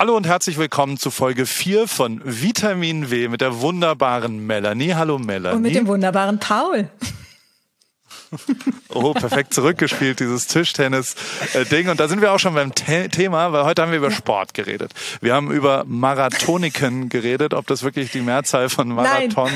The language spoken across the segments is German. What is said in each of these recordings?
Hallo und herzlich willkommen zu Folge 4 von Vitamin W mit der wunderbaren Melanie. Hallo Melanie. Und mit dem wunderbaren Paul. Oh, perfekt zurückgespielt, dieses Tischtennis-Ding. Und da sind wir auch schon beim The Thema, weil heute haben wir über Sport geredet. Wir haben über Marathoniken geredet. Ob das wirklich die Mehrzahl von Marathons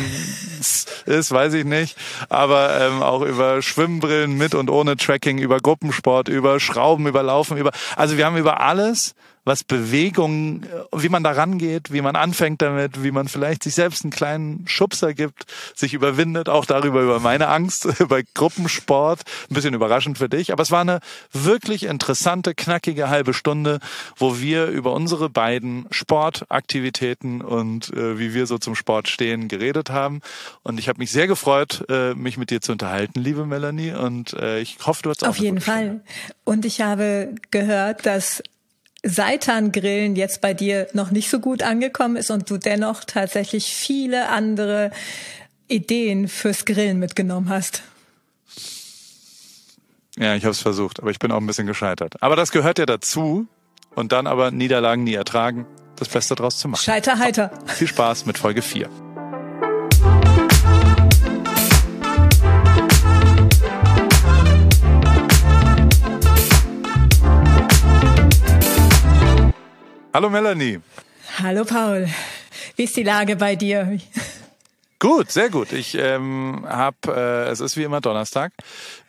Nein. ist, weiß ich nicht. Aber ähm, auch über Schwimmbrillen mit und ohne Tracking, über Gruppensport, über Schrauben, über Laufen, über. Also wir haben über alles was Bewegung, wie man da rangeht, wie man anfängt damit, wie man vielleicht sich selbst einen kleinen Schubser gibt, sich überwindet, auch darüber über meine Angst, über Gruppensport. Ein bisschen überraschend für dich, aber es war eine wirklich interessante, knackige halbe Stunde, wo wir über unsere beiden Sportaktivitäten und äh, wie wir so zum Sport stehen geredet haben. Und ich habe mich sehr gefreut, äh, mich mit dir zu unterhalten, liebe Melanie. Und äh, ich hoffe, du hast auch auf jeden Fall. Und ich habe gehört, dass Seitan-Grillen jetzt bei dir noch nicht so gut angekommen ist und du dennoch tatsächlich viele andere Ideen fürs Grillen mitgenommen hast. Ja, ich habe es versucht, aber ich bin auch ein bisschen gescheitert. Aber das gehört ja dazu und dann aber Niederlagen nie ertragen, das Beste draus zu machen. Scheiter heiter. Viel Spaß mit Folge 4. Hallo Melanie. Hallo Paul. Wie ist die Lage bei dir? Gut, sehr gut. Ich ähm, habe, äh, es ist wie immer Donnerstag.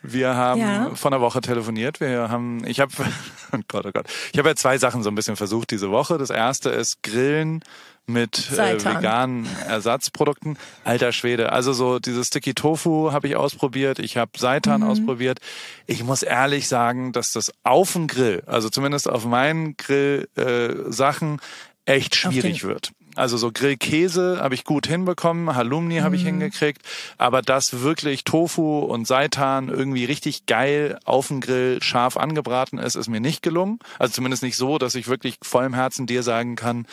Wir haben ja. vor einer Woche telefoniert. Wir haben, ich habe, oh Gott, oh Gott, ich habe ja zwei Sachen so ein bisschen versucht diese Woche. Das erste ist Grillen mit äh, veganen Ersatzprodukten. Alter Schwede. Also so dieses Sticky Tofu habe ich ausprobiert. Ich habe Seitan mhm. ausprobiert. Ich muss ehrlich sagen, dass das auf dem Grill, also zumindest auf meinen Grill äh, Sachen, echt schwierig wird. Also so Grillkäse habe ich gut hinbekommen, Halloumi habe ich mhm. hingekriegt, aber das wirklich Tofu und Seitan irgendwie richtig geil auf dem Grill scharf angebraten ist, ist mir nicht gelungen. Also zumindest nicht so, dass ich wirklich vollem Herzen dir sagen kann,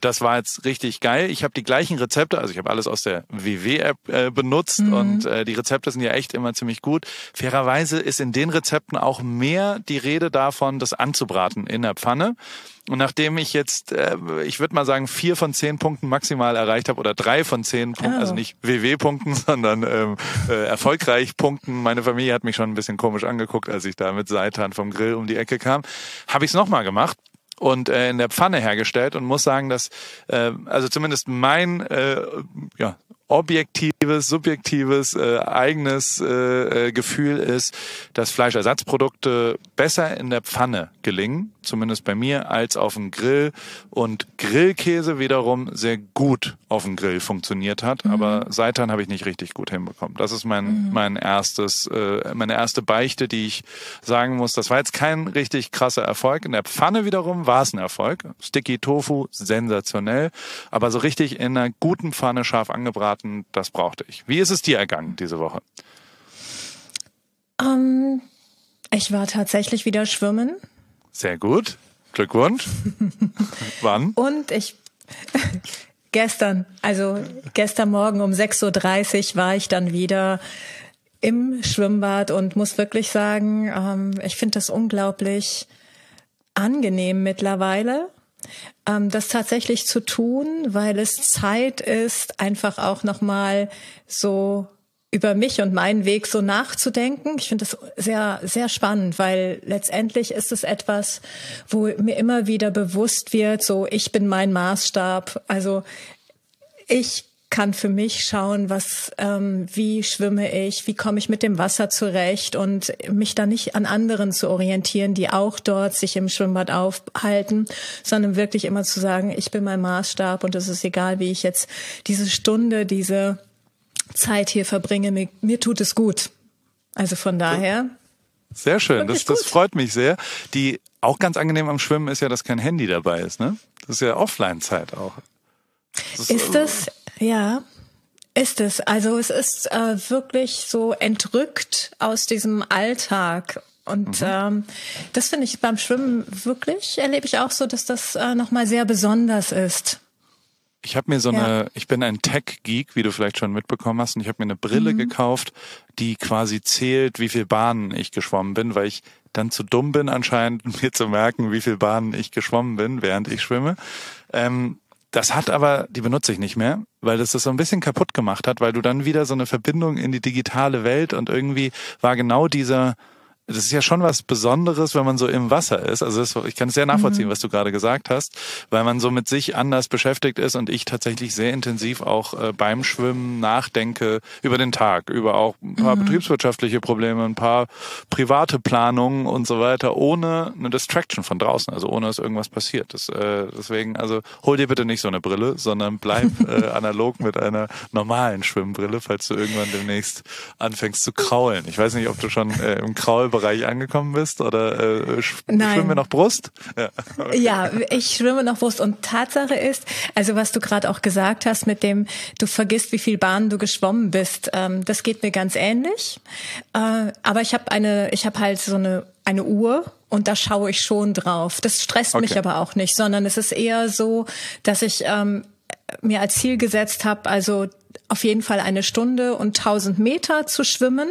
das war jetzt richtig geil. Ich habe die gleichen Rezepte, also ich habe alles aus der WW-App äh, benutzt mhm. und äh, die Rezepte sind ja echt immer ziemlich gut. Fairerweise ist in den Rezepten auch mehr die Rede davon, das anzubraten in der Pfanne. Und nachdem ich jetzt, äh, ich würde mal sagen, vier von zehn Punkten maximal erreicht habe oder drei von zehn Punkten, oh. also nicht WW-Punkten, sondern ähm, äh, erfolgreich Punkten. Meine Familie hat mich schon ein bisschen komisch angeguckt, als ich da mit Seitan vom Grill um die Ecke kam. Habe ich es nochmal gemacht und äh, in der Pfanne hergestellt und muss sagen, dass äh, also zumindest mein äh, ja, objektives, subjektives, äh, eigenes äh, äh, Gefühl ist, dass Fleischersatzprodukte besser in der Pfanne gelingen, zumindest bei mir, als auf dem Grill und Grillkäse wiederum sehr gut auf dem Grill funktioniert hat, mhm. aber Seitan habe ich nicht richtig gut hinbekommen. Das ist mein mhm. mein erstes äh, meine erste Beichte, die ich sagen muss, das war jetzt kein richtig krasser Erfolg. In der Pfanne wiederum war es ein Erfolg. Sticky Tofu sensationell, aber so richtig in einer guten Pfanne scharf angebraten Daten, das brauchte ich. Wie ist es dir ergangen diese Woche? Ähm, ich war tatsächlich wieder schwimmen. Sehr gut. Glückwunsch. Wann? Und ich gestern, also gestern Morgen um 6.30 Uhr war ich dann wieder im Schwimmbad und muss wirklich sagen, ähm, ich finde das unglaublich angenehm mittlerweile das tatsächlich zu tun, weil es Zeit ist, einfach auch nochmal so über mich und meinen Weg so nachzudenken. Ich finde das sehr, sehr spannend, weil letztendlich ist es etwas, wo mir immer wieder bewusst wird, so ich bin mein Maßstab. Also ich kann für mich schauen, was, ähm, wie schwimme ich, wie komme ich mit dem Wasser zurecht und mich da nicht an anderen zu orientieren, die auch dort sich im Schwimmbad aufhalten, sondern wirklich immer zu sagen, ich bin mein Maßstab und es ist egal, wie ich jetzt diese Stunde, diese Zeit hier verbringe, mir, mir tut es gut. Also von daher. Sehr schön, das, das freut mich sehr. Die auch ganz angenehm am Schwimmen ist ja, dass kein Handy dabei ist, ne? Das ist ja Offline-Zeit auch. Das ist, ist es? Ja, ist es. Also es ist äh, wirklich so entrückt aus diesem Alltag. Und mhm. ähm, das finde ich beim Schwimmen wirklich, erlebe ich auch so, dass das äh, nochmal sehr besonders ist. Ich habe mir so ja. eine, ich bin ein Tech-Geek, wie du vielleicht schon mitbekommen hast, und ich habe mir eine Brille mhm. gekauft, die quasi zählt, wie viel Bahnen ich geschwommen bin, weil ich dann zu dumm bin anscheinend, mir zu merken, wie viel Bahnen ich geschwommen bin, während ich schwimme. Ähm, das hat aber, die benutze ich nicht mehr, weil das das so ein bisschen kaputt gemacht hat, weil du dann wieder so eine Verbindung in die digitale Welt und irgendwie war genau dieser, das ist ja schon was Besonderes, wenn man so im Wasser ist. Also das, ich kann es sehr nachvollziehen, mhm. was du gerade gesagt hast, weil man so mit sich anders beschäftigt ist und ich tatsächlich sehr intensiv auch äh, beim Schwimmen nachdenke über den Tag, über auch ein paar mhm. betriebswirtschaftliche Probleme, ein paar private Planungen und so weiter, ohne eine Distraction von draußen, also ohne dass irgendwas passiert. Das, äh, deswegen, also hol dir bitte nicht so eine Brille, sondern bleib äh, analog mit einer normalen Schwimmbrille, falls du irgendwann demnächst anfängst zu kraulen. Ich weiß nicht, ob du schon äh, im Kraul Bereich angekommen bist oder äh, schwimmen wir noch Brust? Ja, okay. ja, ich schwimme noch Brust und Tatsache ist, also was du gerade auch gesagt hast mit dem, du vergisst, wie viel Bahnen du geschwommen bist, ähm, das geht mir ganz ähnlich. Äh, aber ich habe eine, ich habe halt so eine eine Uhr und da schaue ich schon drauf. Das stresst okay. mich aber auch nicht, sondern es ist eher so, dass ich ähm, mir als Ziel gesetzt habe, also auf jeden Fall eine Stunde und 1000 Meter zu schwimmen.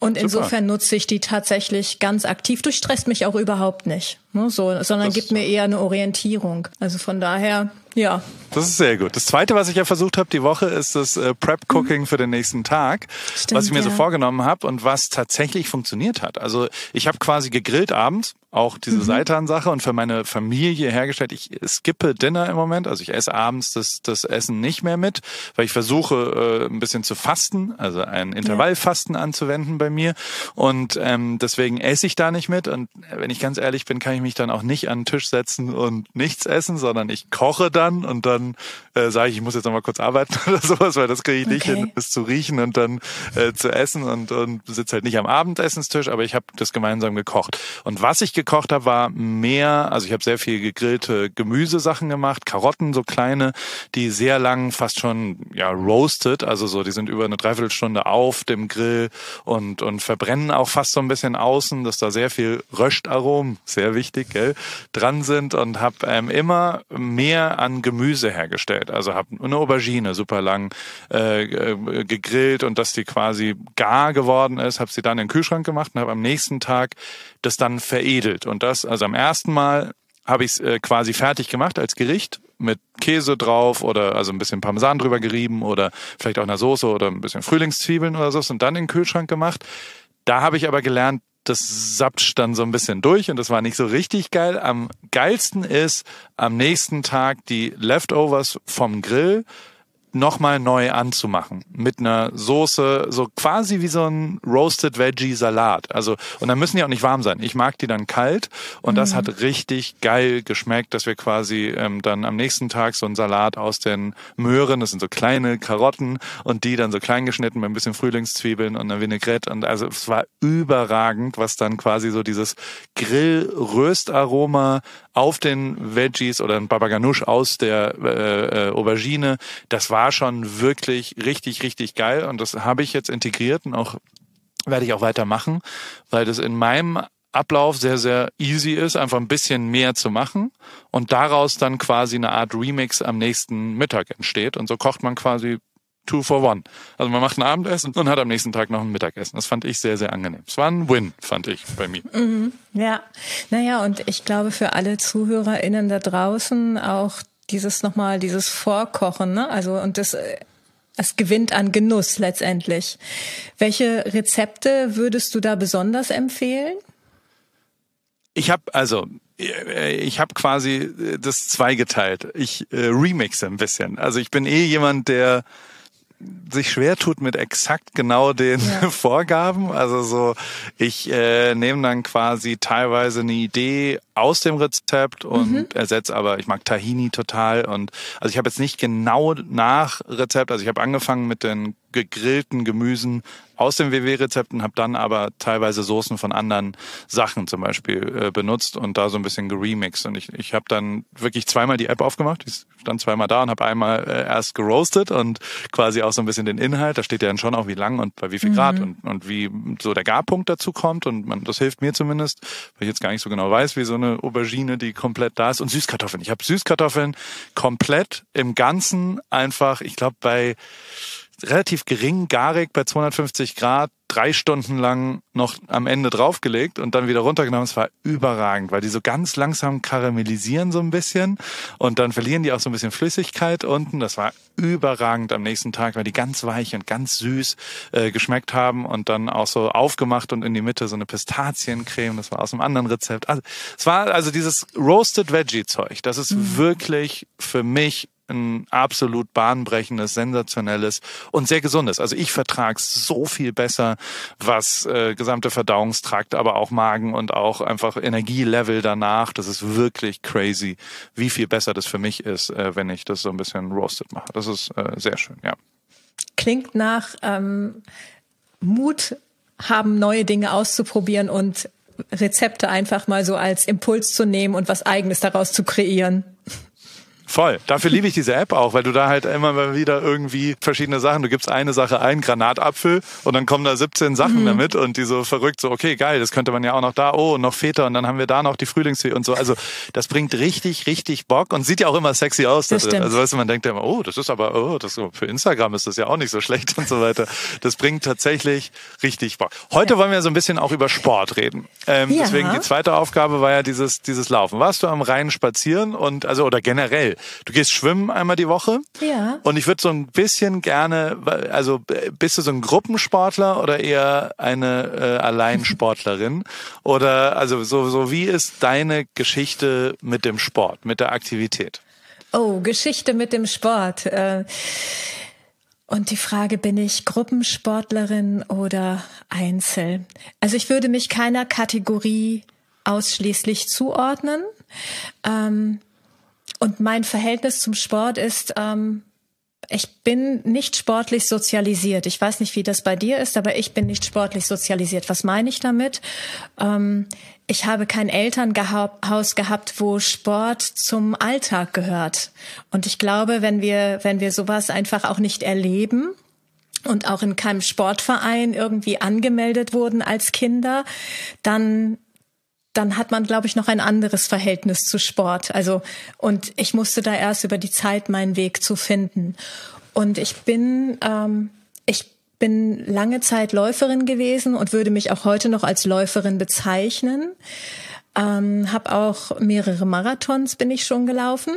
Und Super. insofern nutze ich die tatsächlich ganz aktiv. Du stresst mich auch überhaupt nicht, ne, so, sondern das gibt mir eher eine Orientierung. Also von daher, ja. Das ist sehr gut. Das zweite, was ich ja versucht habe die Woche, ist das äh, Prep Cooking mhm. für den nächsten Tag, Stimmt, was ich mir ja. so vorgenommen habe und was tatsächlich funktioniert hat. Also ich habe quasi gegrillt abends, auch diese mhm. Seitan-Sache und für meine Familie hergestellt. Ich skippe Dinner im Moment, also ich esse abends das, das Essen nicht mehr mit, weil ich versuche äh, ein bisschen zu fasten, also ein Intervallfasten ja. anzuwenden bei mir und ähm, deswegen esse ich da nicht mit und wenn ich ganz ehrlich bin, kann ich mich dann auch nicht an den Tisch setzen und nichts essen, sondern ich koche dann und dann äh, sage ich, ich muss jetzt noch mal kurz arbeiten oder sowas, weil das kriege ich nicht hin, es zu riechen und dann äh, zu essen und, und sitze halt nicht am Abendessenstisch, aber ich habe das gemeinsam gekocht. Und was ich gekocht habe, war mehr, also ich habe sehr viel gegrillte Gemüsesachen gemacht, Karotten, so kleine, die sehr lang fast schon ja roasted, also so, die sind über eine Dreiviertelstunde auf dem Grill und, und verbrennen auch fast so ein bisschen außen, dass da sehr viel Röstaromen, sehr wichtig, gell, dran sind und habe ähm, immer mehr an Gemüse hergestellt. Also habe eine Aubergine super lang äh, äh, gegrillt und dass die quasi gar geworden ist, habe sie dann in den Kühlschrank gemacht und habe am nächsten Tag das dann veredelt. Und das, also am ersten Mal habe ich es äh, quasi fertig gemacht als Gericht mit Käse drauf oder also ein bisschen Parmesan drüber gerieben oder vielleicht auch einer Soße oder ein bisschen Frühlingszwiebeln oder so und dann in den Kühlschrank gemacht. Da habe ich aber gelernt, das sappt dann so ein bisschen durch und das war nicht so richtig geil. Am geilsten ist am nächsten Tag die Leftovers vom Grill nochmal neu anzumachen mit einer Soße, so quasi wie so ein Roasted Veggie Salat. Also und dann müssen die auch nicht warm sein. Ich mag die dann kalt und mhm. das hat richtig geil geschmeckt, dass wir quasi ähm, dann am nächsten Tag so einen Salat aus den Möhren, das sind so kleine Karotten und die dann so klein geschnitten mit ein bisschen Frühlingszwiebeln und einer Vinaigrette und also es war überragend, was dann quasi so dieses Grill-Röstaroma auf den Veggies oder ein Baba Ganoush aus der äh, äh, Aubergine, das war schon wirklich richtig, richtig geil und das habe ich jetzt integriert und auch werde ich auch weitermachen, weil das in meinem Ablauf sehr, sehr easy ist, einfach ein bisschen mehr zu machen und daraus dann quasi eine Art Remix am nächsten Mittag entsteht. Und so kocht man quasi two for one. Also man macht ein Abendessen und hat am nächsten Tag noch ein Mittagessen. Das fand ich sehr, sehr angenehm. Es war ein Win, fand ich bei mir. Mhm, ja, naja, und ich glaube für alle ZuhörerInnen da draußen auch dieses nochmal, dieses Vorkochen, ne? Also, und das, es gewinnt an Genuss letztendlich. Welche Rezepte würdest du da besonders empfehlen? Ich habe also ich habe quasi das zweigeteilt. Ich äh, remixe ein bisschen. Also ich bin eh jemand, der sich schwer tut mit exakt genau den ja. Vorgaben. Also so, ich äh, nehme dann quasi teilweise eine Idee aus dem Rezept und mhm. ersetze aber, ich mag Tahini total und also ich habe jetzt nicht genau nach Rezept, also ich habe angefangen mit den gegrillten Gemüsen aus dem WW-Rezepten, habe dann aber teilweise Soßen von anderen Sachen zum Beispiel äh, benutzt und da so ein bisschen geremixed. Und ich, ich habe dann wirklich zweimal die App aufgemacht, ich stand zweimal da und habe einmal äh, erst geroastet und quasi auch so ein bisschen den Inhalt. Da steht ja dann schon auch, wie lang und bei wie viel Grad mhm. und, und wie so der Garpunkt dazu kommt. Und man, das hilft mir zumindest, weil ich jetzt gar nicht so genau weiß, wie so eine Aubergine, die komplett da ist. Und Süßkartoffeln. Ich habe Süßkartoffeln komplett im Ganzen einfach, ich glaube bei relativ gering garig bei 250 Grad drei Stunden lang noch am Ende draufgelegt und dann wieder runtergenommen. Es war überragend, weil die so ganz langsam karamellisieren so ein bisschen und dann verlieren die auch so ein bisschen Flüssigkeit unten. Das war überragend am nächsten Tag, weil die ganz weich und ganz süß äh, geschmeckt haben und dann auch so aufgemacht und in die Mitte so eine Pistaziencreme. Das war aus einem anderen Rezept. Also, es war also dieses Roasted Veggie Zeug. Das ist mhm. wirklich für mich ein absolut bahnbrechendes, sensationelles und sehr gesundes. Also ich vertrag's so viel besser, was äh, gesamte Verdauungstrakt, aber auch Magen und auch einfach Energielevel danach. Das ist wirklich crazy, wie viel besser das für mich ist, äh, wenn ich das so ein bisschen roasted mache. Das ist äh, sehr schön, ja. Klingt nach ähm, Mut haben, neue Dinge auszuprobieren und Rezepte einfach mal so als Impuls zu nehmen und was eigenes daraus zu kreieren. Voll. Dafür liebe ich diese App auch, weil du da halt immer mal wieder irgendwie verschiedene Sachen, du gibst eine Sache ein, Granatapfel und dann kommen da 17 Sachen mhm. damit und die so verrückt, so okay, geil, das könnte man ja auch noch da, oh, noch Feta und dann haben wir da noch die Frühlingsfee und so. Also das bringt richtig, richtig Bock und sieht ja auch immer sexy aus. Das drin. Also weißt du, man denkt ja immer, oh, das ist aber, oh, das für Instagram ist das ja auch nicht so schlecht und so weiter. Das bringt tatsächlich richtig Bock. Heute ja. wollen wir so ein bisschen auch über Sport reden. Ähm, ja. Deswegen die zweite Aufgabe war ja dieses, dieses Laufen. Warst du am Rhein spazieren und also oder generell Du gehst schwimmen einmal die Woche. Ja. Und ich würde so ein bisschen gerne, also bist du so ein Gruppensportler oder eher eine äh, Alleinsportlerin? oder also so, so wie ist deine Geschichte mit dem Sport, mit der Aktivität? Oh, Geschichte mit dem Sport. Äh und die Frage, bin ich Gruppensportlerin oder Einzel? Also ich würde mich keiner Kategorie ausschließlich zuordnen. Ähm, und mein Verhältnis zum Sport ist, ähm, ich bin nicht sportlich sozialisiert. Ich weiß nicht, wie das bei dir ist, aber ich bin nicht sportlich sozialisiert. Was meine ich damit? Ähm, ich habe kein Elternhaus gehabt, wo Sport zum Alltag gehört. Und ich glaube, wenn wir, wenn wir sowas einfach auch nicht erleben, und auch in keinem Sportverein irgendwie angemeldet wurden als Kinder, dann dann hat man, glaube ich, noch ein anderes Verhältnis zu Sport. Also, und ich musste da erst über die Zeit meinen Weg zu finden. Und ich bin, ähm, ich bin lange Zeit Läuferin gewesen und würde mich auch heute noch als Läuferin bezeichnen. Ähm, habe auch mehrere Marathons bin ich schon gelaufen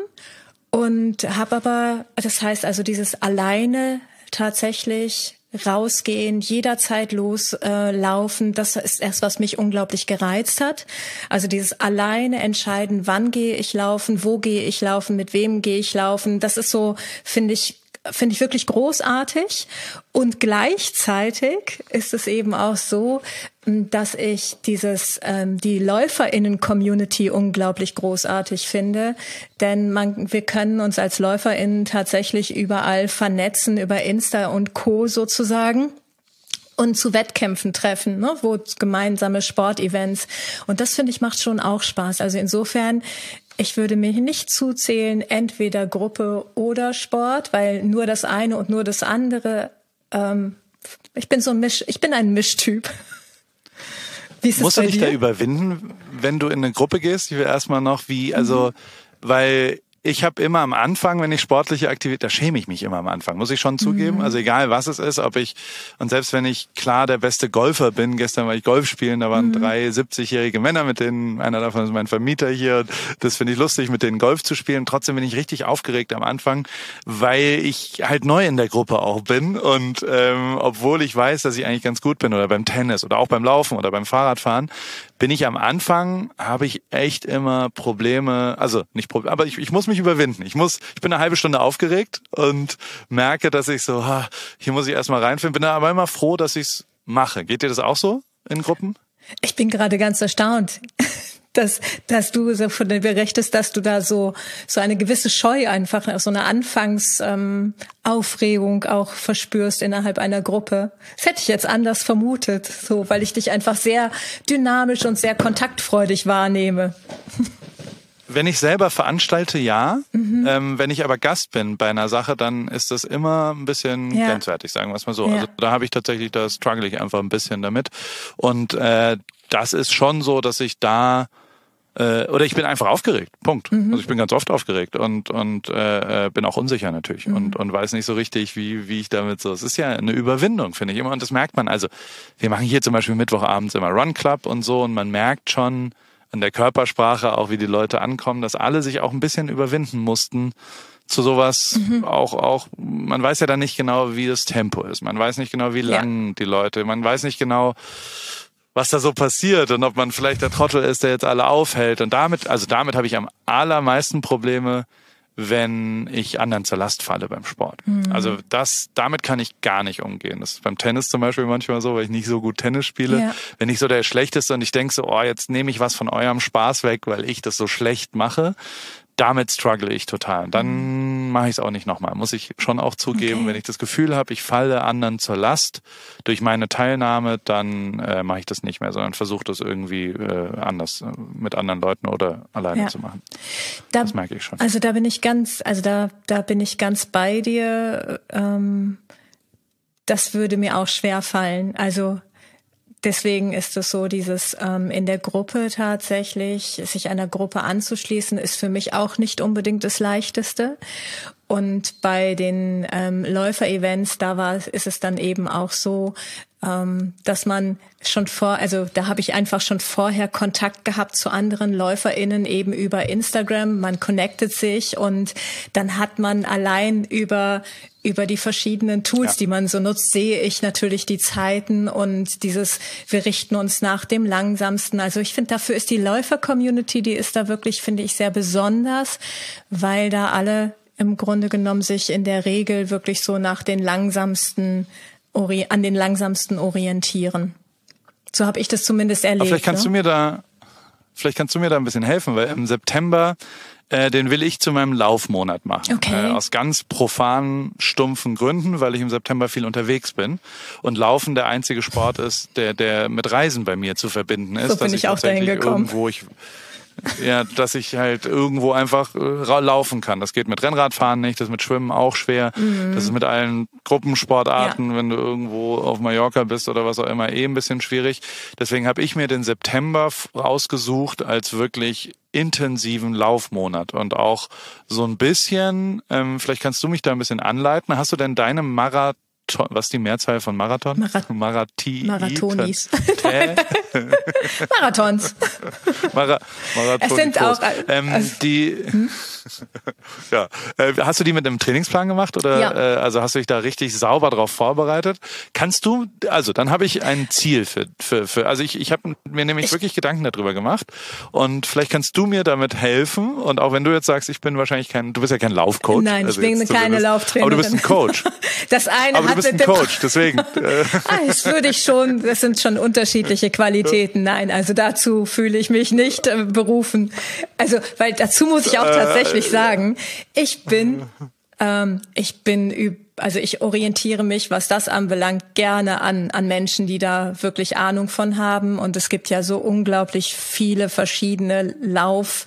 und habe aber, das heißt also dieses alleine tatsächlich rausgehen, jederzeit loslaufen, äh, das ist erst, was mich unglaublich gereizt hat. Also dieses alleine entscheiden, wann gehe ich laufen, wo gehe ich laufen, mit wem gehe ich laufen, das ist so, finde ich, finde ich wirklich großartig. Und gleichzeitig ist es eben auch so, dass ich dieses ähm, die Läuferinnen-Community unglaublich großartig finde, denn man wir können uns als Läuferinnen tatsächlich überall vernetzen über Insta und Co sozusagen und zu Wettkämpfen treffen, ne, wo gemeinsame Sportevents und das finde ich macht schon auch Spaß. Also insofern ich würde mich nicht zuzählen, entweder Gruppe oder Sport, weil nur das eine und nur das andere. Ähm, ich bin so ein Misch, ich bin ein Mischtyp. Musst du dich dir? da überwinden, wenn du in eine Gruppe gehst? Ich will erstmal noch, wie, also, mhm. weil ich habe immer am Anfang, wenn ich sportliche Aktivität, da schäme ich mich immer am Anfang, muss ich schon zugeben. Mhm. Also egal was es ist, ob ich, und selbst wenn ich klar der beste Golfer bin, gestern war ich Golf spielen, da waren mhm. drei 70-jährige Männer, mit denen, einer davon ist mein Vermieter hier, das finde ich lustig, mit denen Golf zu spielen. Trotzdem bin ich richtig aufgeregt am Anfang, weil ich halt neu in der Gruppe auch bin und ähm, obwohl ich weiß, dass ich eigentlich ganz gut bin oder beim Tennis oder auch beim Laufen oder beim Fahrradfahren, bin ich am Anfang, habe ich echt immer Probleme, also nicht Probleme, aber ich, ich muss mich überwinden. Ich muss, ich bin eine halbe Stunde aufgeregt und merke, dass ich so, ha, hier muss ich erstmal reinfinden, bin aber immer froh, dass ich es mache. Geht dir das auch so in Gruppen? Ich bin gerade ganz erstaunt dass, dass du so von dir berichtest, dass du da so, so eine gewisse Scheu einfach, so eine Anfangsaufregung ähm, auch verspürst innerhalb einer Gruppe. Das hätte ich jetzt anders vermutet, so, weil ich dich einfach sehr dynamisch und sehr kontaktfreudig wahrnehme. Wenn ich selber veranstalte, ja. Mhm. Ähm, wenn ich aber Gast bin bei einer Sache, dann ist das immer ein bisschen ja. grenzwertig, sagen wir es mal so. Ja. Also da habe ich tatsächlich, da struggle ich einfach ein bisschen damit. Und äh, das ist schon so, dass ich da äh, oder ich bin einfach aufgeregt. Punkt. Mhm. Also ich bin ganz oft aufgeregt und und äh, äh, bin auch unsicher natürlich mhm. und und weiß nicht so richtig, wie wie ich damit so. Es ist ja eine Überwindung, finde ich immer und das merkt man. Also wir machen hier zum Beispiel Mittwochabends immer Run Club und so und man merkt schon an der Körpersprache auch, wie die Leute ankommen, dass alle sich auch ein bisschen überwinden mussten zu sowas mhm. auch auch man weiß ja dann nicht genau wie das Tempo ist man weiß nicht genau wie lang ja. die Leute man weiß nicht genau was da so passiert und ob man vielleicht der Trottel ist, der jetzt alle aufhält. Und damit, also damit habe ich am allermeisten Probleme, wenn ich anderen zur Last falle beim Sport. Mhm. Also das, damit kann ich gar nicht umgehen. Das ist beim Tennis zum Beispiel manchmal so, weil ich nicht so gut Tennis spiele. Ja. Wenn ich so der Schlechteste und ich denke so, oh, jetzt nehme ich was von eurem Spaß weg, weil ich das so schlecht mache, damit struggle ich total. Und dann mhm. mache ich es auch nicht nochmal. Muss ich schon auch zugeben, okay. wenn ich das Gefühl habe, ich falle anderen zur Last durch meine Teilnahme, dann äh, mache ich das nicht mehr, sondern versuche das irgendwie äh, anders äh, mit anderen Leuten oder alleine ja. zu machen. Da, das merke ich schon. Also da bin ich ganz, also da, da bin ich ganz bei dir. Ähm, das würde mir auch schwer fallen. Also Deswegen ist es so, dieses ähm, in der Gruppe tatsächlich, sich einer Gruppe anzuschließen, ist für mich auch nicht unbedingt das Leichteste. Und bei den ähm, Läufer-Events, da war, ist es dann eben auch so, ähm, dass man schon vor, also da habe ich einfach schon vorher Kontakt gehabt zu anderen LäuferInnen eben über Instagram. Man connectet sich und dann hat man allein über über die verschiedenen Tools, ja. die man so nutzt, sehe ich natürlich die Zeiten und dieses, wir richten uns nach dem langsamsten. Also ich finde, dafür ist die Läufer-Community, die ist da wirklich, finde ich, sehr besonders, weil da alle im Grunde genommen sich in der Regel wirklich so nach den langsamsten, an den langsamsten orientieren. So habe ich das zumindest erlebt. Aber vielleicht kannst ne? du mir da, vielleicht kannst du mir da ein bisschen helfen, weil im September äh, den will ich zu meinem Laufmonat machen. Okay. Äh, aus ganz profanen, stumpfen Gründen, weil ich im September viel unterwegs bin und Laufen der einzige Sport ist, der, der mit Reisen bei mir zu verbinden ist. So bin ich, ich auch dahin gekommen. Irgendwo ich, ja, dass ich halt irgendwo einfach äh, laufen kann. Das geht mit Rennradfahren nicht, das ist mit Schwimmen auch schwer. Mhm. Das ist mit allen Gruppensportarten, ja. wenn du irgendwo auf Mallorca bist oder was auch immer, eh ein bisschen schwierig. Deswegen habe ich mir den September rausgesucht als wirklich intensiven Laufmonat und auch so ein bisschen, ähm, vielleicht kannst du mich da ein bisschen anleiten. Hast du denn deine Marathon was ist die Mehrzahl von Marathon? Marat Marathi Marathonis. Marathons. Mara Marathon. Es sind auch ähm, also, die. Hm? Ja, äh, hast du die mit einem Trainingsplan gemacht oder ja. äh, also hast du dich da richtig sauber drauf vorbereitet? Kannst du? Also dann habe ich ein Ziel für für für. Also ich ich habe mir nämlich ich, wirklich Gedanken darüber gemacht und vielleicht kannst du mir damit helfen und auch wenn du jetzt sagst, ich bin wahrscheinlich kein, du bist ja kein Laufcoach. Nein, also ich bin keine Lauftrainerin. Aber du bist ein Coach. Das eine aber du bist ein Coach, deswegen. Ah, das würde ich schon. Das sind schon unterschiedliche Qualitäten. Nein, also dazu fühle ich mich nicht äh, berufen. Also weil dazu muss ich auch äh, tatsächlich sagen, ich bin ähm, ich bin also ich orientiere mich, was das anbelangt, gerne an, an Menschen, die da wirklich Ahnung von haben. Und es gibt ja so unglaublich viele verschiedene Lauf,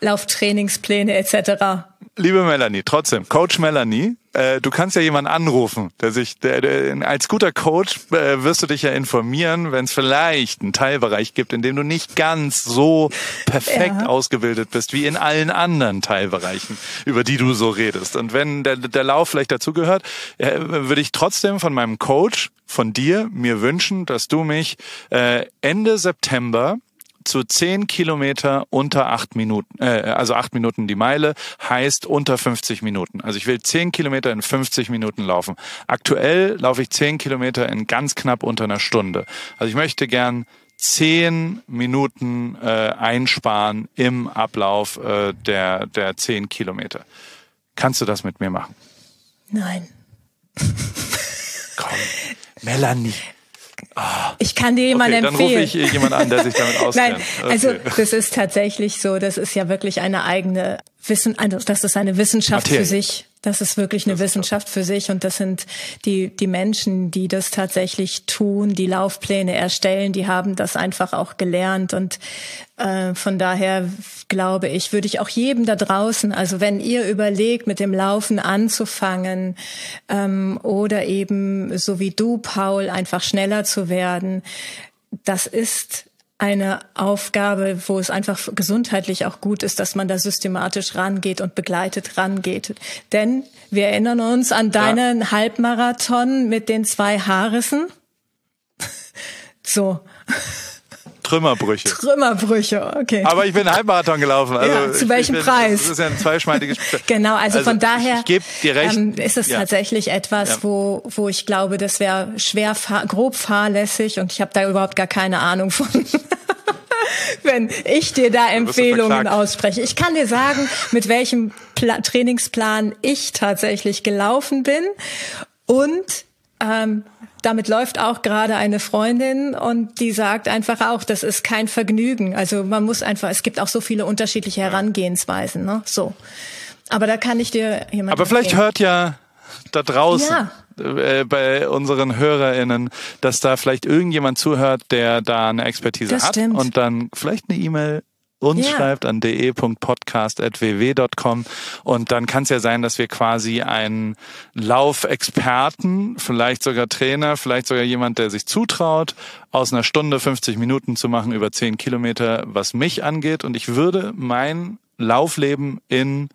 Lauftrainingspläne etc. Liebe Melanie, trotzdem, Coach Melanie, äh, du kannst ja jemanden anrufen, der sich, der, der als guter Coach äh, wirst du dich ja informieren, wenn es vielleicht einen Teilbereich gibt, in dem du nicht ganz so perfekt ja. ausgebildet bist wie in allen anderen Teilbereichen, über die du so redest. Und wenn der, der Lauf vielleicht dazugehört, äh, würde ich trotzdem von meinem Coach, von dir, mir wünschen, dass du mich äh, Ende September zu zehn Kilometer unter acht Minuten, äh, also acht Minuten die Meile heißt unter 50 Minuten. Also ich will zehn Kilometer in 50 Minuten laufen. Aktuell laufe ich zehn Kilometer in ganz knapp unter einer Stunde. Also ich möchte gern zehn Minuten äh, einsparen im Ablauf äh, der der zehn Kilometer. Kannst du das mit mir machen? Nein. Komm, Melanie. Ich kann dir jemanden okay, empfehlen. Dann rufe ich jemanden an, der sich damit auskennt. Nein, also okay. das ist tatsächlich so, das ist ja wirklich eine eigene Wissen, also das ist eine Wissenschaft Materie. für sich. Das ist wirklich eine Wissenschaft für sich und das sind die, die Menschen, die das tatsächlich tun, die Laufpläne erstellen, die haben das einfach auch gelernt und äh, von daher glaube ich, würde ich auch jedem da draußen, also wenn ihr überlegt, mit dem Laufen anzufangen ähm, oder eben so wie du, Paul, einfach schneller zu werden, das ist eine Aufgabe, wo es einfach gesundheitlich auch gut ist, dass man da systematisch rangeht und begleitet rangeht. Denn wir erinnern uns an deinen ja. Halbmarathon mit den zwei Haarissen. so. Trümmerbrüche. Trümmerbrüche, okay. Aber ich bin Halbmarathon gelaufen. Also ja, zu welchem bin, Preis? Das ist ja ein zweischneidiges Genau, also, also, von daher ich, dir recht. Ähm, ist es ja. tatsächlich etwas, ja. wo, wo ich glaube, das wäre schwer, grob fahrlässig und ich habe da überhaupt gar keine Ahnung von. wenn ich dir da Empfehlungen ausspreche. Ich kann dir sagen, mit welchem Pla Trainingsplan ich tatsächlich gelaufen bin und ähm, damit läuft auch gerade eine Freundin und die sagt einfach auch, das ist kein Vergnügen. Also man muss einfach, es gibt auch so viele unterschiedliche Herangehensweisen, ne? So. Aber da kann ich dir jemand. Aber vielleicht hört ja da draußen ja. Äh, bei unseren HörerInnen, dass da vielleicht irgendjemand zuhört, der da eine Expertise das hat stimmt. und dann vielleicht eine E-Mail uns ja. schreibt an de.podcast.ww.com und dann kann es ja sein, dass wir quasi einen Laufexperten, vielleicht sogar Trainer, vielleicht sogar jemand, der sich zutraut, aus einer Stunde 50 Minuten zu machen über 10 Kilometer, was mich angeht und ich würde mein Laufleben in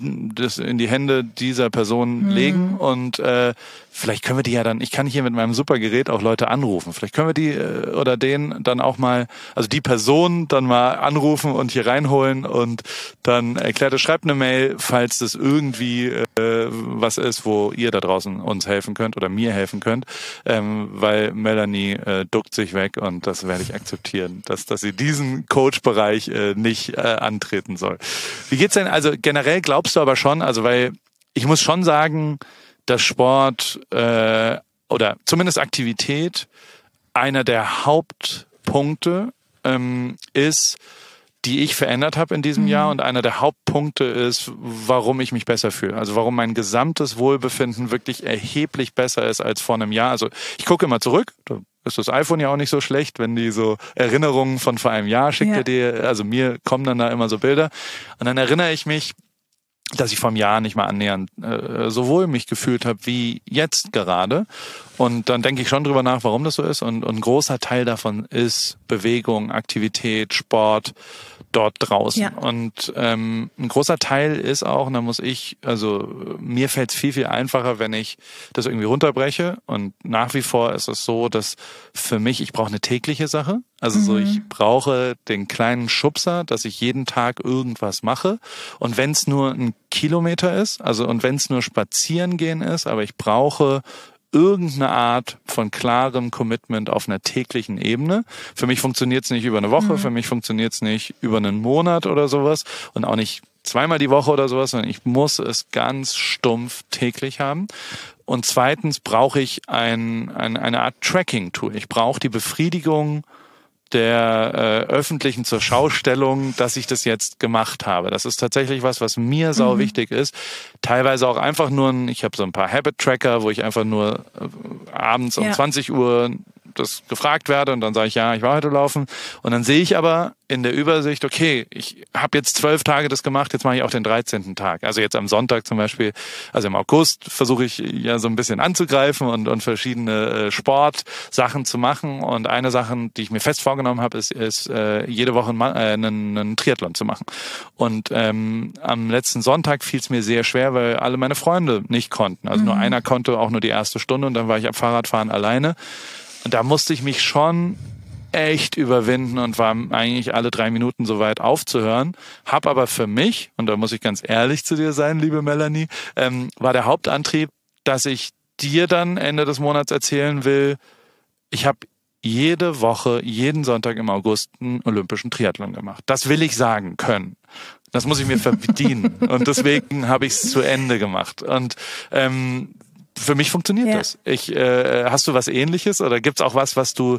das in die Hände dieser Person mhm. legen und äh, vielleicht können wir die ja dann, ich kann hier mit meinem super Gerät auch Leute anrufen. Vielleicht können wir die äh, oder den dann auch mal, also die Person dann mal anrufen und hier reinholen und dann erklärt er, schreibt eine Mail, falls das irgendwie äh, was ist, wo ihr da draußen uns helfen könnt oder mir helfen könnt, ähm, weil Melanie äh, duckt sich weg und das werde ich akzeptieren, dass, dass sie diesen Coach-Bereich äh, nicht äh, antreten soll. Wie geht's denn, also generell glaubst du aber schon, also weil ich muss schon sagen, dass Sport äh, oder zumindest Aktivität einer der Hauptpunkte ähm, ist, die ich verändert habe in diesem mhm. Jahr und einer der Hauptpunkte ist, warum ich mich besser fühle. Also warum mein gesamtes Wohlbefinden wirklich erheblich besser ist als vor einem Jahr. Also ich gucke immer zurück. Da ist das iPhone ja auch nicht so schlecht, wenn die so Erinnerungen von vor einem Jahr schickt ja. dir, also mir kommen dann da immer so Bilder. Und dann erinnere ich mich, dass ich vom Jahr nicht mal annähernd äh, so wohl mich gefühlt habe wie jetzt gerade. Und dann denke ich schon drüber nach, warum das so ist. Und, und ein großer Teil davon ist Bewegung, Aktivität, Sport, dort draußen. Ja. Und ähm, ein großer Teil ist auch, und da muss ich, also mir fällt es viel, viel einfacher, wenn ich das irgendwie runterbreche. Und nach wie vor ist es so, dass für mich, ich brauche eine tägliche Sache. Also mhm. so, ich brauche den kleinen Schubser, dass ich jeden Tag irgendwas mache. Und wenn es nur ein Kilometer ist, also und wenn es nur spazieren gehen ist, aber ich brauche irgendeine Art von klarem Commitment auf einer täglichen Ebene. Für mich funktioniert es nicht über eine Woche, mhm. für mich funktioniert es nicht über einen Monat oder sowas und auch nicht zweimal die Woche oder sowas, sondern ich muss es ganz stumpf täglich haben. Und zweitens brauche ich ein, ein, eine Art Tracking-Tool. Ich brauche die Befriedigung der äh, öffentlichen zur Schaustellung, dass ich das jetzt gemacht habe. Das ist tatsächlich was, was mir sau mhm. wichtig ist. Teilweise auch einfach nur ein, ich habe so ein paar Habit Tracker, wo ich einfach nur äh, abends um ja. 20 Uhr das gefragt werde und dann sage ich, ja, ich war heute laufen. Und dann sehe ich aber in der Übersicht, okay, ich habe jetzt zwölf Tage das gemacht, jetzt mache ich auch den 13. Tag. Also jetzt am Sonntag zum Beispiel, also im August versuche ich ja so ein bisschen anzugreifen und, und verschiedene äh, Sportsachen zu machen. Und eine Sache, die ich mir fest vorgenommen habe, ist, ist äh, jede Woche einen, äh, einen, einen Triathlon zu machen. Und ähm, am letzten Sonntag fiel es mir sehr schwer, weil alle meine Freunde nicht konnten. Also mhm. nur einer konnte auch nur die erste Stunde und dann war ich am Fahrradfahren alleine. Und da musste ich mich schon echt überwinden und war eigentlich alle drei Minuten so weit aufzuhören. Hab aber für mich, und da muss ich ganz ehrlich zu dir sein, liebe Melanie, ähm, war der Hauptantrieb, dass ich dir dann Ende des Monats erzählen will, ich habe jede Woche, jeden Sonntag im August einen olympischen Triathlon gemacht. Das will ich sagen können. Das muss ich mir verdienen. und deswegen habe ich es zu Ende gemacht. Und ähm, für mich funktioniert ja. das. Ich, äh, hast du was ähnliches oder gibt's auch was, was du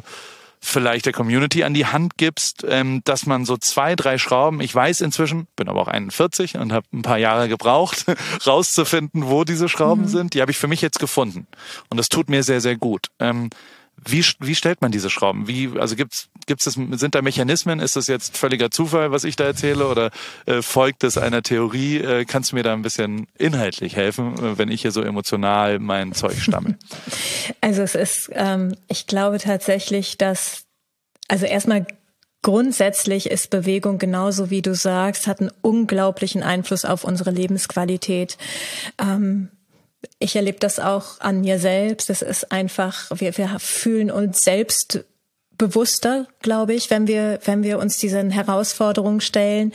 vielleicht der Community an die Hand gibst, ähm, dass man so zwei, drei Schrauben, ich weiß inzwischen, bin aber auch 41 und habe ein paar Jahre gebraucht, rauszufinden, wo diese Schrauben mhm. sind, die habe ich für mich jetzt gefunden. Und das tut mir sehr, sehr gut. Ähm, wie, wie stellt man diese Schrauben? Wie, also gibt's, gibt's das, sind da Mechanismen? Ist das jetzt völliger Zufall, was ich da erzähle, oder äh, folgt es einer Theorie? Äh, kannst du mir da ein bisschen inhaltlich helfen, äh, wenn ich hier so emotional mein Zeug stammel? Also es ist, ähm, ich glaube tatsächlich, dass also erstmal Grundsätzlich ist Bewegung genauso wie du sagst, hat einen unglaublichen Einfluss auf unsere Lebensqualität. Ähm, ich erlebe das auch an mir selbst. Es ist einfach, wir, wir fühlen uns selbst bewusster, glaube ich, wenn wir, wenn wir uns diesen Herausforderungen stellen.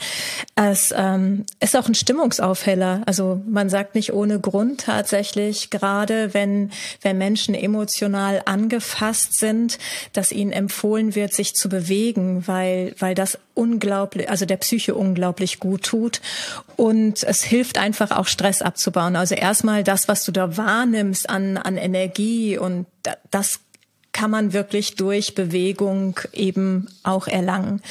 Es ähm, ist auch ein Stimmungsaufheller. Also man sagt nicht ohne Grund tatsächlich, gerade wenn, wenn Menschen emotional angefasst sind, dass ihnen empfohlen wird, sich zu bewegen, weil, weil das unglaublich, also der Psyche unglaublich gut tut. Und es hilft einfach auch Stress abzubauen. Also erstmal das, was du da wahrnimmst an, an Energie und das kann man wirklich durch Bewegung eben auch erlangen.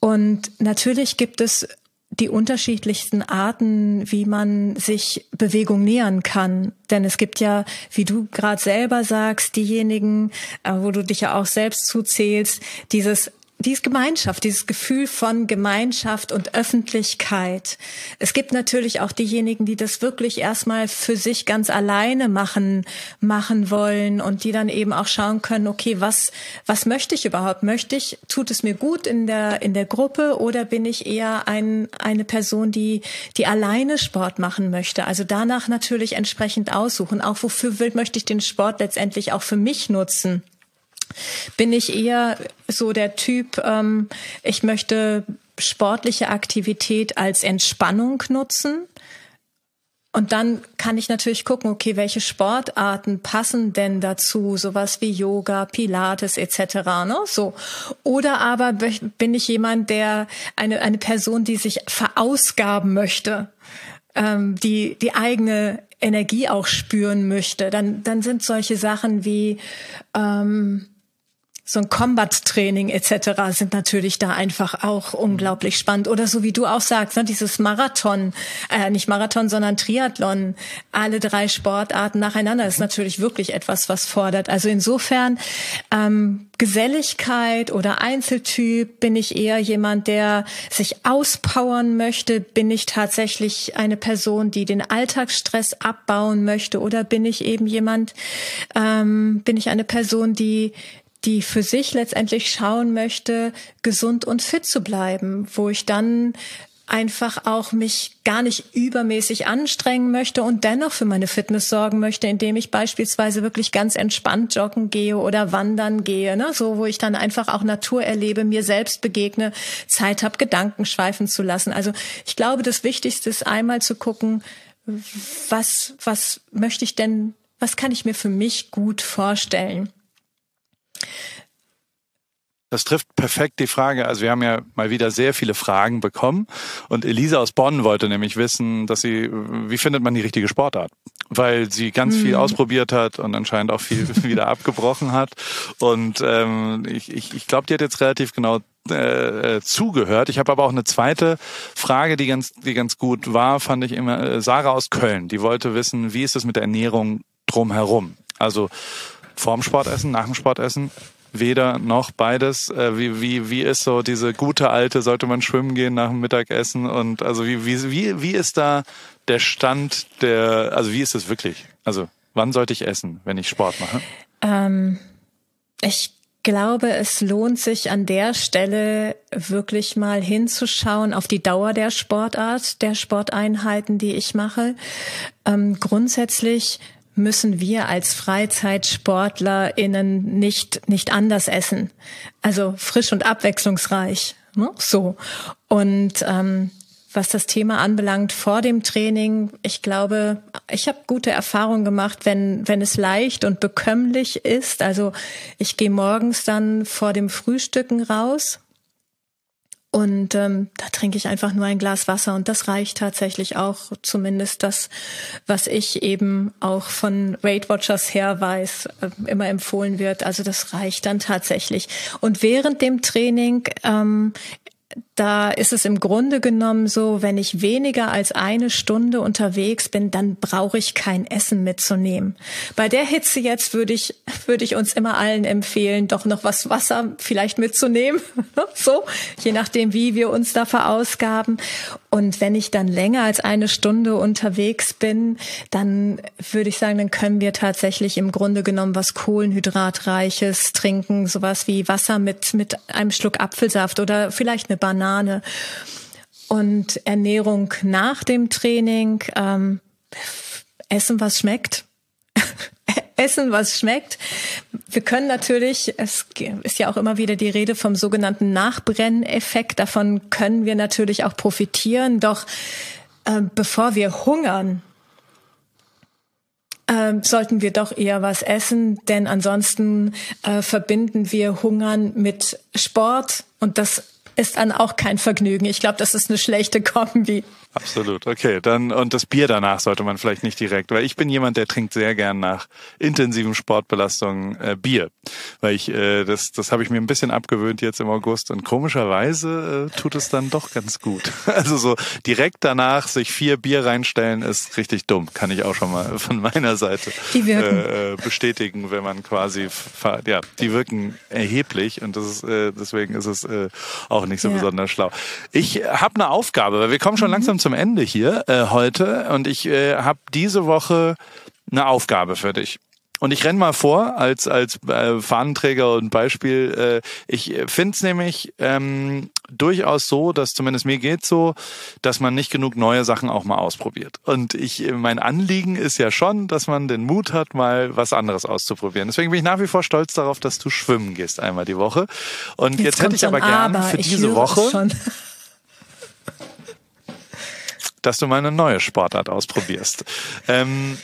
Und natürlich gibt es die unterschiedlichsten Arten, wie man sich Bewegung nähern kann. Denn es gibt ja, wie du gerade selber sagst, diejenigen, äh, wo du dich ja auch selbst zuzählst, dieses dieses Gemeinschaft, dieses Gefühl von Gemeinschaft und Öffentlichkeit. Es gibt natürlich auch diejenigen, die das wirklich erstmal für sich ganz alleine machen, machen wollen und die dann eben auch schauen können, okay, was, was möchte ich überhaupt? Möchte ich, tut es mir gut in der, in der Gruppe oder bin ich eher ein, eine Person, die, die alleine Sport machen möchte? Also danach natürlich entsprechend aussuchen. Auch wofür will, möchte ich den Sport letztendlich auch für mich nutzen? Bin ich eher so der Typ, ähm, ich möchte sportliche Aktivität als Entspannung nutzen. Und dann kann ich natürlich gucken, okay, welche Sportarten passen denn dazu, sowas wie Yoga, Pilates etc. Ne? So. Oder aber bin ich jemand, der eine eine Person, die sich verausgaben möchte, ähm, die die eigene Energie auch spüren möchte. Dann dann sind solche Sachen wie ähm, so ein Combat-Training etc. sind natürlich da einfach auch unglaublich spannend. Oder so wie du auch sagst, ne, dieses Marathon, äh, nicht Marathon, sondern Triathlon, alle drei Sportarten nacheinander ist natürlich wirklich etwas, was fordert. Also insofern ähm, Geselligkeit oder Einzeltyp, bin ich eher jemand, der sich auspowern möchte, bin ich tatsächlich eine Person, die den Alltagsstress abbauen möchte oder bin ich eben jemand, ähm, bin ich eine Person, die die für sich letztendlich schauen möchte, gesund und fit zu bleiben, wo ich dann einfach auch mich gar nicht übermäßig anstrengen möchte und dennoch für meine Fitness sorgen möchte, indem ich beispielsweise wirklich ganz entspannt joggen gehe oder wandern gehe, ne? so wo ich dann einfach auch Natur erlebe, mir selbst begegne, Zeit habe, Gedanken schweifen zu lassen. Also ich glaube, das Wichtigste ist einmal zu gucken, was was möchte ich denn, was kann ich mir für mich gut vorstellen? Das trifft perfekt die Frage. Also wir haben ja mal wieder sehr viele Fragen bekommen und Elisa aus Bonn wollte nämlich wissen, dass sie, wie findet man die richtige Sportart? Weil sie ganz mhm. viel ausprobiert hat und anscheinend auch viel wieder abgebrochen hat. Und ähm, ich, ich, ich glaube, die hat jetzt relativ genau äh, zugehört. Ich habe aber auch eine zweite Frage, die ganz, die ganz gut war, fand ich immer. Äh, Sarah aus Köln, die wollte wissen, wie ist es mit der Ernährung drumherum? Also vorm Sportessen, nach dem Sportessen? Weder noch beides. Äh, wie, wie, wie ist so diese gute alte, sollte man schwimmen gehen nach dem Mittagessen? Und also wie, wie, wie, wie ist da der Stand der, also wie ist es wirklich? Also wann sollte ich essen, wenn ich Sport mache? Ähm, ich glaube, es lohnt sich an der Stelle wirklich mal hinzuschauen auf die Dauer der Sportart, der Sporteinheiten, die ich mache. Ähm, grundsätzlich müssen wir als FreizeitsportlerInnen nicht, nicht anders essen. Also frisch und abwechslungsreich. Ne? So. Und ähm, was das Thema anbelangt vor dem Training, ich glaube, ich habe gute Erfahrungen gemacht, wenn, wenn es leicht und bekömmlich ist. Also ich gehe morgens dann vor dem Frühstücken raus und ähm, da trinke ich einfach nur ein Glas Wasser und das reicht tatsächlich auch, zumindest das, was ich eben auch von Weight Watchers her weiß, äh, immer empfohlen wird. Also das reicht dann tatsächlich. Und während dem Training ähm, da ist es im Grunde genommen so, wenn ich weniger als eine Stunde unterwegs bin, dann brauche ich kein Essen mitzunehmen. Bei der Hitze jetzt würde ich, würde ich uns immer allen empfehlen, doch noch was Wasser vielleicht mitzunehmen. so, je nachdem, wie wir uns da verausgaben. Und wenn ich dann länger als eine Stunde unterwegs bin, dann würde ich sagen, dann können wir tatsächlich im Grunde genommen was Kohlenhydratreiches trinken, sowas wie Wasser mit, mit einem Schluck Apfelsaft oder vielleicht eine Banane. Und Ernährung nach dem Training, ähm, essen, was schmeckt. essen, was schmeckt. Wir können natürlich, es ist ja auch immer wieder die Rede vom sogenannten Nachbrenneffekt, davon können wir natürlich auch profitieren. Doch äh, bevor wir hungern, äh, sollten wir doch eher was essen, denn ansonsten äh, verbinden wir Hungern mit Sport und das ist dann auch kein Vergnügen. Ich glaube, das ist eine schlechte Kombi. Absolut, okay. Dann und das Bier danach sollte man vielleicht nicht direkt, weil ich bin jemand, der trinkt sehr gern nach intensiven Sportbelastungen äh, Bier, weil ich äh, das das habe ich mir ein bisschen abgewöhnt jetzt im August und komischerweise äh, tut es dann doch ganz gut. Also so direkt danach sich vier Bier reinstellen ist richtig dumm, kann ich auch schon mal von meiner Seite äh, äh, bestätigen, wenn man quasi ja die wirken erheblich und das ist äh, deswegen ist es äh, auch nicht so ja. besonders schlau. Ich habe eine Aufgabe, weil wir kommen schon mhm. langsam zum Ende hier äh, heute und ich äh, habe diese Woche eine Aufgabe für dich. Und ich renn mal vor als als äh, Fahnenträger und Beispiel. Äh, ich finde es nämlich ähm, durchaus so, dass zumindest mir geht so, dass man nicht genug neue Sachen auch mal ausprobiert. Und ich mein Anliegen ist ja schon, dass man den Mut hat, mal was anderes auszuprobieren. Deswegen bin ich nach wie vor stolz darauf, dass du schwimmen gehst einmal die Woche. Und jetzt, jetzt hätte ich aber gern für diese Woche dass du mal eine neue Sportart ausprobierst. Ähm,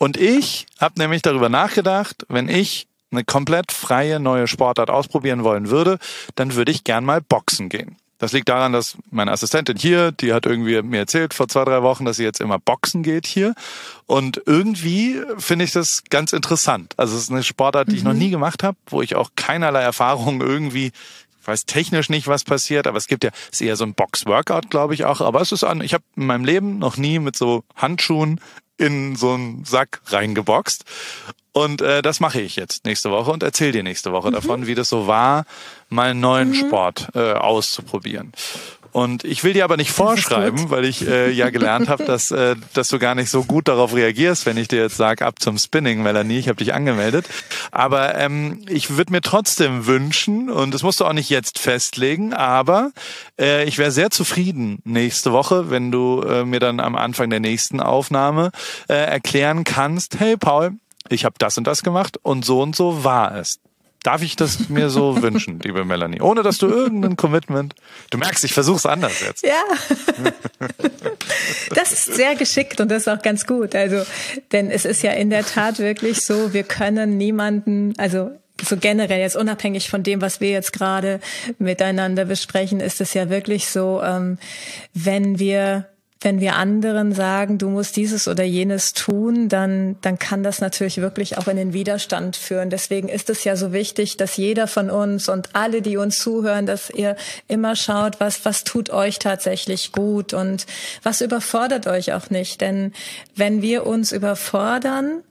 und ich habe nämlich darüber nachgedacht, wenn ich eine komplett freie neue Sportart ausprobieren wollen würde, dann würde ich gern mal Boxen gehen. Das liegt daran, dass meine Assistentin hier, die hat irgendwie mir erzählt vor zwei, drei Wochen, dass sie jetzt immer Boxen geht hier. Und irgendwie finde ich das ganz interessant. Also es ist eine Sportart, die ich noch mhm. nie gemacht habe, wo ich auch keinerlei Erfahrung irgendwie ich weiß technisch nicht, was passiert, aber es gibt ja, ist eher so ein Box-Workout, glaube ich auch. Aber es ist an, ich habe in meinem Leben noch nie mit so Handschuhen in so einen Sack reingeboxt. Und äh, das mache ich jetzt nächste Woche und erzähle dir nächste Woche mhm. davon, wie das so war, mal einen neuen mhm. Sport äh, auszuprobieren. Und ich will dir aber nicht vorschreiben, weil ich äh, ja gelernt habe, dass, äh, dass du gar nicht so gut darauf reagierst, wenn ich dir jetzt sage, ab zum Spinning, Melanie, ich habe dich angemeldet. Aber ähm, ich würde mir trotzdem wünschen, und das musst du auch nicht jetzt festlegen, aber äh, ich wäre sehr zufrieden nächste Woche, wenn du äh, mir dann am Anfang der nächsten Aufnahme äh, erklären kannst, hey Paul, ich habe das und das gemacht und so und so war es. Darf ich das mir so wünschen, liebe Melanie? Ohne dass du irgendein Commitment. Du merkst, ich versuche es anders jetzt. Ja. Das ist sehr geschickt und das ist auch ganz gut. Also, denn es ist ja in der Tat wirklich so, wir können niemanden, also so generell jetzt unabhängig von dem, was wir jetzt gerade miteinander besprechen, ist es ja wirklich so, ähm, wenn wir wenn wir anderen sagen, du musst dieses oder jenes tun, dann, dann kann das natürlich wirklich auch in den Widerstand führen. Deswegen ist es ja so wichtig, dass jeder von uns und alle, die uns zuhören, dass ihr immer schaut, was, was tut euch tatsächlich gut und was überfordert euch auch nicht. Denn wenn wir uns überfordern,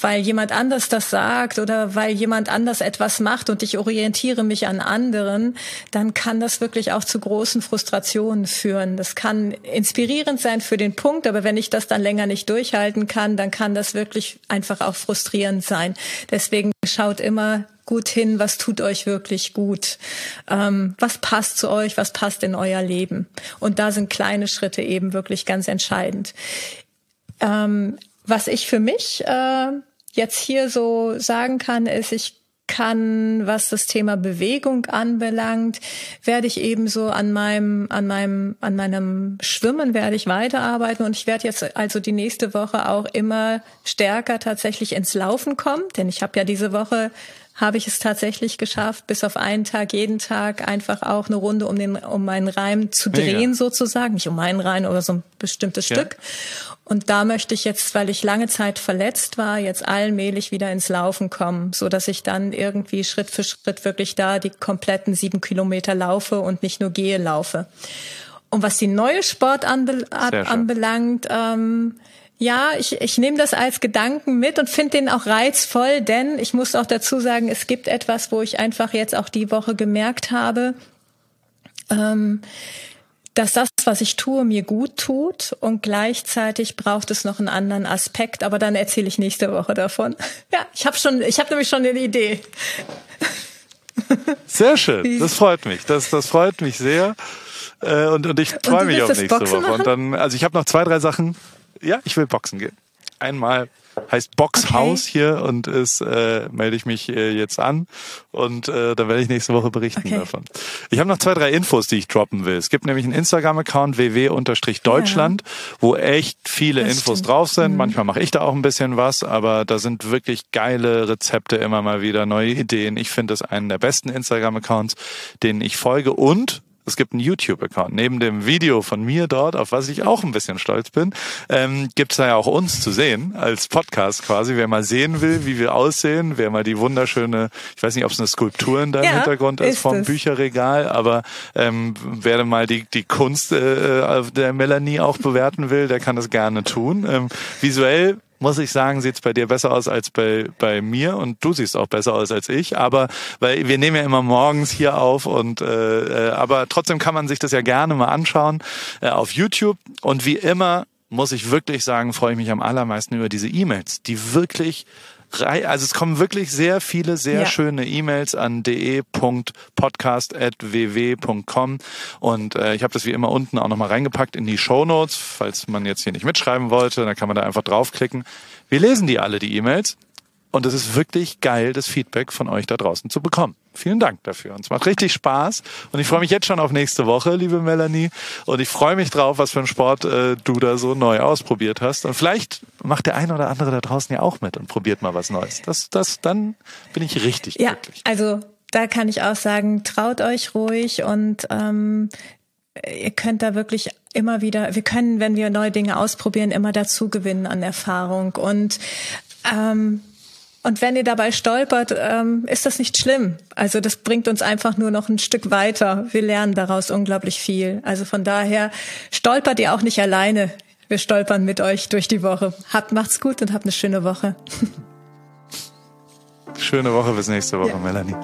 weil jemand anders das sagt oder weil jemand anders etwas macht und ich orientiere mich an anderen, dann kann das wirklich auch zu großen Frustrationen führen. Das kann inspirierend sein für den Punkt, aber wenn ich das dann länger nicht durchhalten kann, dann kann das wirklich einfach auch frustrierend sein. Deswegen schaut immer gut hin, was tut euch wirklich gut, ähm, was passt zu euch, was passt in euer Leben. Und da sind kleine Schritte eben wirklich ganz entscheidend. Ähm, was ich für mich äh, jetzt hier so sagen kann, ist, ich kann, was das Thema Bewegung anbelangt, werde ich ebenso an meinem, an meinem, an meinem Schwimmen werde ich weiterarbeiten und ich werde jetzt also die nächste Woche auch immer stärker tatsächlich ins Laufen kommen, denn ich habe ja diese Woche habe ich es tatsächlich geschafft, bis auf einen Tag, jeden Tag einfach auch eine Runde um den, um meinen Reim zu drehen Mega. sozusagen, nicht um meinen Reim oder so ein bestimmtes ja. Stück. Und da möchte ich jetzt, weil ich lange Zeit verletzt war, jetzt allmählich wieder ins Laufen kommen, so dass ich dann irgendwie Schritt für Schritt wirklich da die kompletten sieben Kilometer laufe und nicht nur gehe laufe. Und was die neue Sportart anbelangt, ähm, ja, ich, ich nehme das als Gedanken mit und finde den auch reizvoll, denn ich muss auch dazu sagen, es gibt etwas, wo ich einfach jetzt auch die Woche gemerkt habe, ähm, dass das, was ich tue, mir gut tut und gleichzeitig braucht es noch einen anderen Aspekt, aber dann erzähle ich nächste Woche davon. Ja, ich habe schon, ich habe nämlich schon eine Idee. Sehr schön, das freut mich. Das, das freut mich sehr. Äh, und, und ich freue mich auf nächste Boxen Woche. Machen? Und dann, also ich habe noch zwei, drei Sachen. Ja, ich will Boxen gehen. Einmal heißt Boxhaus okay. hier und ist äh, melde ich mich äh, jetzt an und äh, da werde ich nächste Woche berichten okay. davon. Ich habe noch zwei, drei Infos, die ich droppen will. Es gibt nämlich einen Instagram-Account ww-deutschland, ja. wo echt viele das Infos stimmt. drauf sind. Mhm. Manchmal mache ich da auch ein bisschen was, aber da sind wirklich geile Rezepte immer mal wieder, neue Ideen. Ich finde das einen der besten Instagram-Accounts, denen ich folge und es gibt einen YouTube-Account. Neben dem Video von mir dort, auf was ich auch ein bisschen stolz bin, ähm, gibt es da ja auch uns zu sehen, als Podcast quasi. Wer mal sehen will, wie wir aussehen, wer mal die wunderschöne, ich weiß nicht, ob es eine Skulptur in deinem ja, Hintergrund ist, ist vom es. Bücherregal, aber ähm, wer mal die, die Kunst äh, der Melanie auch bewerten will, der kann das gerne tun. Ähm, visuell muss ich sagen, sieht es bei dir besser aus als bei, bei mir und du siehst auch besser aus als ich. Aber weil wir nehmen ja immer morgens hier auf und äh, äh, aber trotzdem kann man sich das ja gerne mal anschauen äh, auf YouTube. Und wie immer muss ich wirklich sagen, freue ich mich am allermeisten über diese E-Mails, die wirklich also es kommen wirklich sehr viele sehr ja. schöne E-Mails an de.podcast.ww.com und äh, ich habe das wie immer unten auch nochmal reingepackt in die Show Notes, falls man jetzt hier nicht mitschreiben wollte, dann kann man da einfach draufklicken. Wir lesen die alle, die E-Mails und es ist wirklich geil, das Feedback von euch da draußen zu bekommen. Vielen Dank dafür. Und es macht richtig Spaß. Und ich freue mich jetzt schon auf nächste Woche, liebe Melanie. Und ich freue mich drauf, was für einen Sport äh, du da so neu ausprobiert hast. Und vielleicht macht der eine oder andere da draußen ja auch mit und probiert mal was Neues. Das, das, dann bin ich richtig ja, glücklich. Also da kann ich auch sagen, traut euch ruhig und ähm, ihr könnt da wirklich immer wieder, wir können, wenn wir neue Dinge ausprobieren, immer dazu gewinnen an Erfahrung. Und ähm, und wenn ihr dabei stolpert, ähm, ist das nicht schlimm. Also das bringt uns einfach nur noch ein Stück weiter. Wir lernen daraus unglaublich viel. Also von daher stolpert ihr auch nicht alleine. Wir stolpern mit euch durch die Woche. Habt macht's gut und habt eine schöne Woche. Schöne Woche bis nächste Woche, ja. Melanie.